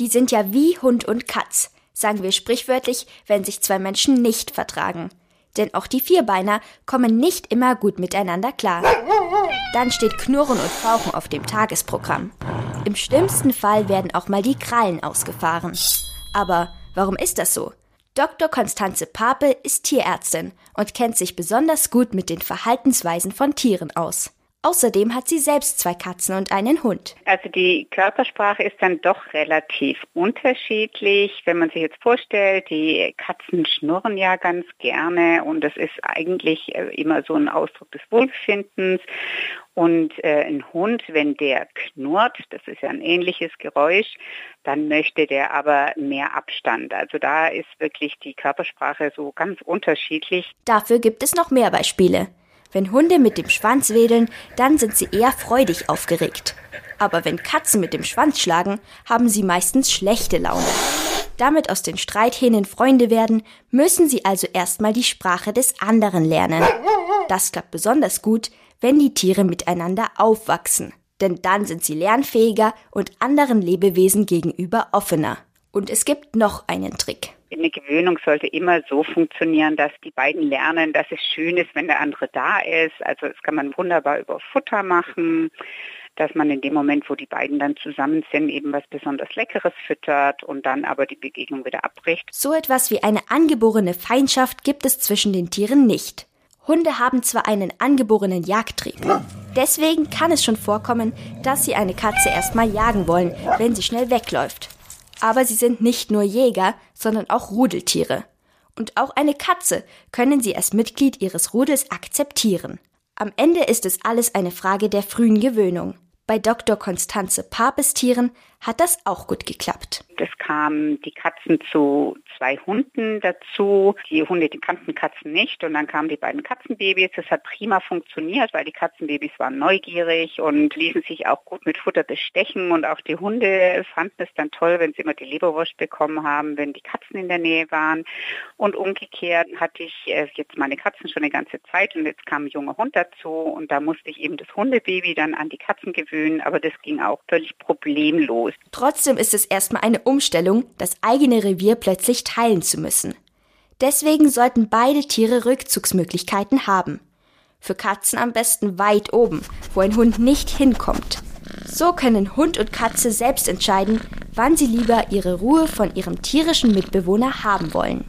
Die sind ja wie Hund und Katz, sagen wir sprichwörtlich, wenn sich zwei Menschen nicht vertragen. Denn auch die Vierbeiner kommen nicht immer gut miteinander klar. Dann steht Knurren und Fauchen auf dem Tagesprogramm. Im schlimmsten Fall werden auch mal die Krallen ausgefahren. Aber warum ist das so? Dr. Konstanze Pape ist Tierärztin und kennt sich besonders gut mit den Verhaltensweisen von Tieren aus. Außerdem hat sie selbst zwei Katzen und einen Hund. Also die Körpersprache ist dann doch relativ unterschiedlich. Wenn man sich jetzt vorstellt, die Katzen schnurren ja ganz gerne und das ist eigentlich äh, immer so ein Ausdruck des Wohlbefindens. Und äh, ein Hund, wenn der knurrt, das ist ja ein ähnliches Geräusch, dann möchte der aber mehr Abstand. Also da ist wirklich die Körpersprache so ganz unterschiedlich. Dafür gibt es noch mehr Beispiele. Wenn Hunde mit dem Schwanz wedeln, dann sind sie eher freudig aufgeregt. Aber wenn Katzen mit dem Schwanz schlagen, haben sie meistens schlechte Laune. Damit aus den Streithähnen Freunde werden, müssen sie also erstmal die Sprache des anderen lernen. Das klappt besonders gut, wenn die Tiere miteinander aufwachsen. Denn dann sind sie lernfähiger und anderen Lebewesen gegenüber offener. Und es gibt noch einen Trick. Eine Gewöhnung sollte immer so funktionieren, dass die beiden lernen, dass es schön ist, wenn der andere da ist. Also das kann man wunderbar über Futter machen, dass man in dem Moment, wo die beiden dann zusammen sind, eben was besonders Leckeres füttert und dann aber die Begegnung wieder abbricht. So etwas wie eine angeborene Feindschaft gibt es zwischen den Tieren nicht. Hunde haben zwar einen angeborenen Jagdtrieb. Deswegen kann es schon vorkommen, dass sie eine Katze erstmal jagen wollen, wenn sie schnell wegläuft. Aber sie sind nicht nur Jäger, sondern auch Rudeltiere. Und auch eine Katze können sie als Mitglied ihres Rudels akzeptieren. Am Ende ist es alles eine Frage der frühen Gewöhnung. Bei Dr. Konstanze Papes Tieren hat das auch gut geklappt. Es kamen die Katzen zu zwei Hunden dazu. Die Hunde, die kannten Katzen nicht. Und dann kamen die beiden Katzenbabys. Das hat prima funktioniert, weil die Katzenbabys waren neugierig und ließen sich auch gut mit Futter bestechen. Und auch die Hunde fanden es dann toll, wenn sie immer die Leberwurst bekommen haben, wenn die Katzen in der Nähe waren. Und umgekehrt hatte ich äh, jetzt meine Katzen schon eine ganze Zeit und jetzt kam ein junger Hund dazu und da musste ich eben das Hundebaby dann an die Katzen gewöhnen, aber das ging auch völlig problemlos ist. Trotzdem ist es erstmal eine Umstellung, das eigene Revier plötzlich teilen zu müssen. Deswegen sollten beide Tiere Rückzugsmöglichkeiten haben. Für Katzen am besten weit oben, wo ein Hund nicht hinkommt. So können Hund und Katze selbst entscheiden, wann sie lieber ihre Ruhe von ihrem tierischen Mitbewohner haben wollen.